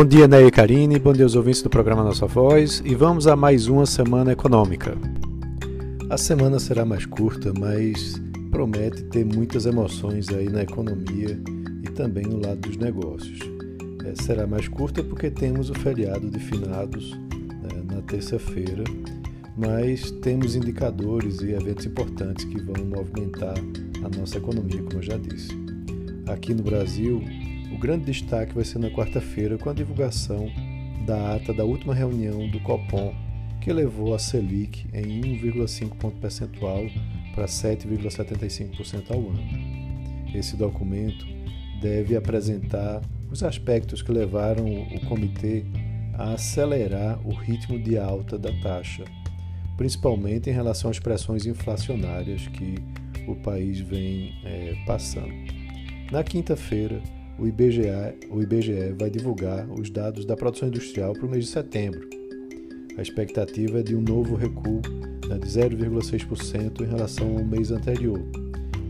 Bom dia, Ney e Karine, bom dia aos ouvintes do programa Nossa Voz e vamos a mais uma semana econômica. A semana será mais curta, mas promete ter muitas emoções aí na economia e também no lado dos negócios. É, será mais curta porque temos o feriado de finados né, na terça-feira, mas temos indicadores e eventos importantes que vão movimentar a nossa economia, como eu já disse. Aqui no Brasil, grande destaque vai ser na quarta-feira com a divulgação da ata da última reunião do Copom, que elevou a Selic em 1,5 ponto percentual para 7,75% ao ano. Esse documento deve apresentar os aspectos que levaram o comitê a acelerar o ritmo de alta da taxa, principalmente em relação às pressões inflacionárias que o país vem é, passando. Na quinta-feira, o IBGE, o IBGE vai divulgar os dados da produção industrial para o mês de setembro. A expectativa é de um novo recuo né, de 0,6% em relação ao mês anterior,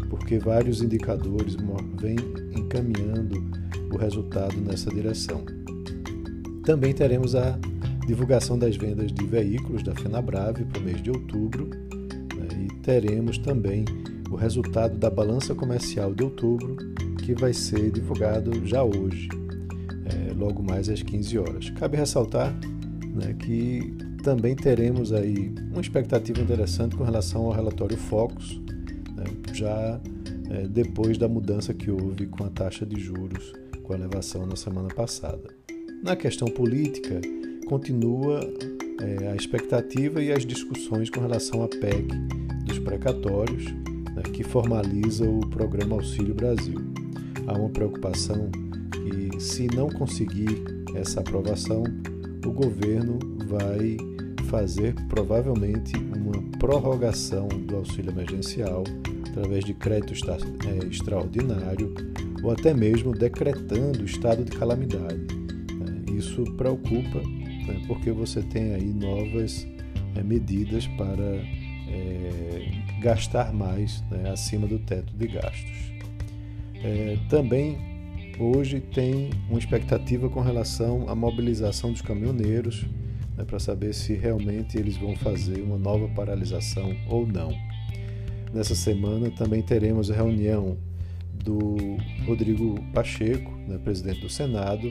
porque vários indicadores vêm encaminhando o resultado nessa direção. Também teremos a divulgação das vendas de veículos da FenaBrave para o mês de outubro né, e teremos também o resultado da balança comercial de outubro que vai ser divulgado já hoje, é, logo mais às 15 horas. Cabe ressaltar né, que também teremos aí uma expectativa interessante com relação ao relatório Focus, né, já é, depois da mudança que houve com a taxa de juros, com a elevação na semana passada. Na questão política, continua é, a expectativa e as discussões com relação à PEC dos precatórios, né, que formaliza o programa Auxílio Brasil há uma preocupação que, se não conseguir essa aprovação, o governo vai fazer provavelmente uma prorrogação do auxílio emergencial através de crédito é, extraordinário ou até mesmo decretando estado de calamidade. Né? Isso preocupa né, porque você tem aí novas é, medidas para é, gastar mais né, acima do teto de gastos. É, também hoje tem uma expectativa com relação à mobilização dos caminhoneiros, né, para saber se realmente eles vão fazer uma nova paralisação ou não. Nessa semana também teremos a reunião do Rodrigo Pacheco, né, presidente do Senado,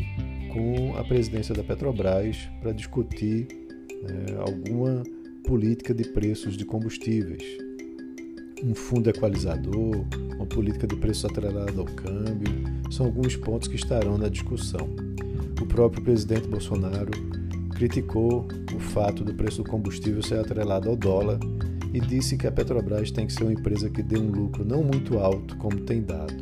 com a presidência da Petrobras para discutir né, alguma política de preços de combustíveis um fundo equalizador, uma política de preço atrelada ao câmbio, são alguns pontos que estarão na discussão. O próprio presidente Bolsonaro criticou o fato do preço do combustível ser atrelado ao dólar e disse que a Petrobras tem que ser uma empresa que dê um lucro não muito alto como tem dado.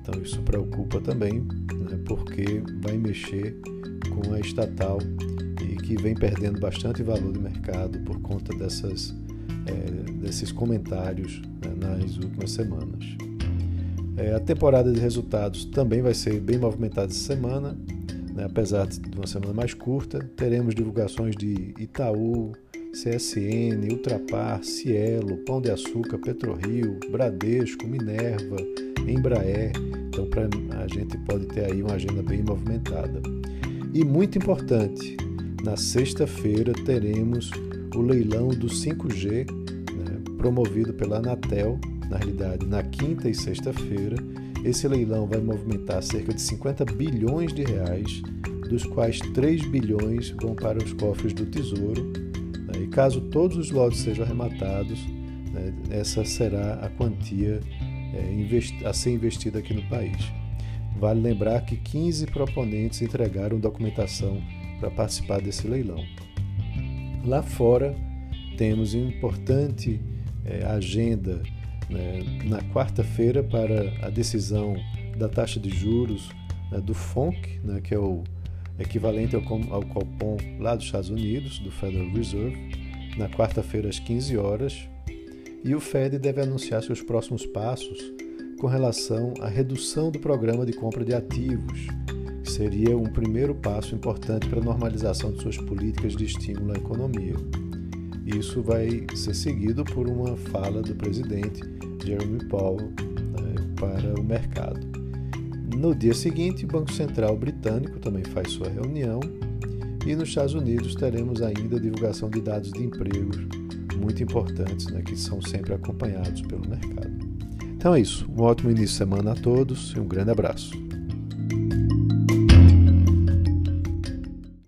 Então isso preocupa também, né, porque vai mexer com a estatal e que vem perdendo bastante valor de mercado por conta dessas é, desses comentários né, nas últimas semanas. É, a temporada de resultados também vai ser bem movimentada essa semana, né, apesar de uma semana mais curta. Teremos divulgações de Itaú, CSN, Ultrapar, Cielo, Pão de Açúcar, PetroRio, Bradesco, Minerva, Embraer. Então pra, a gente pode ter aí uma agenda bem movimentada. E muito importante, na sexta-feira teremos o leilão do 5G, né, promovido pela Anatel, na realidade na quinta e sexta-feira. Esse leilão vai movimentar cerca de 50 bilhões de reais, dos quais 3 bilhões vão para os cofres do Tesouro. Né, e caso todos os lotes sejam arrematados, né, essa será a quantia é, a ser investida aqui no país. Vale lembrar que 15 proponentes entregaram documentação para participar desse leilão. Lá fora, temos uma importante é, agenda né, na quarta-feira para a decisão da taxa de juros né, do FONC, né, que é o equivalente ao, ao Copom lá dos Estados Unidos, do Federal Reserve, na quarta-feira às 15 horas. E o Fed deve anunciar seus próximos passos com relação à redução do programa de compra de ativos seria um primeiro passo importante para a normalização de suas políticas de estímulo à economia. Isso vai ser seguido por uma fala do presidente Jeremy Powell né, para o mercado. No dia seguinte, o Banco Central Britânico também faz sua reunião e nos Estados Unidos teremos ainda a divulgação de dados de empregos muito importantes, né, que são sempre acompanhados pelo mercado. Então é isso. Um ótimo início de semana a todos e um grande abraço.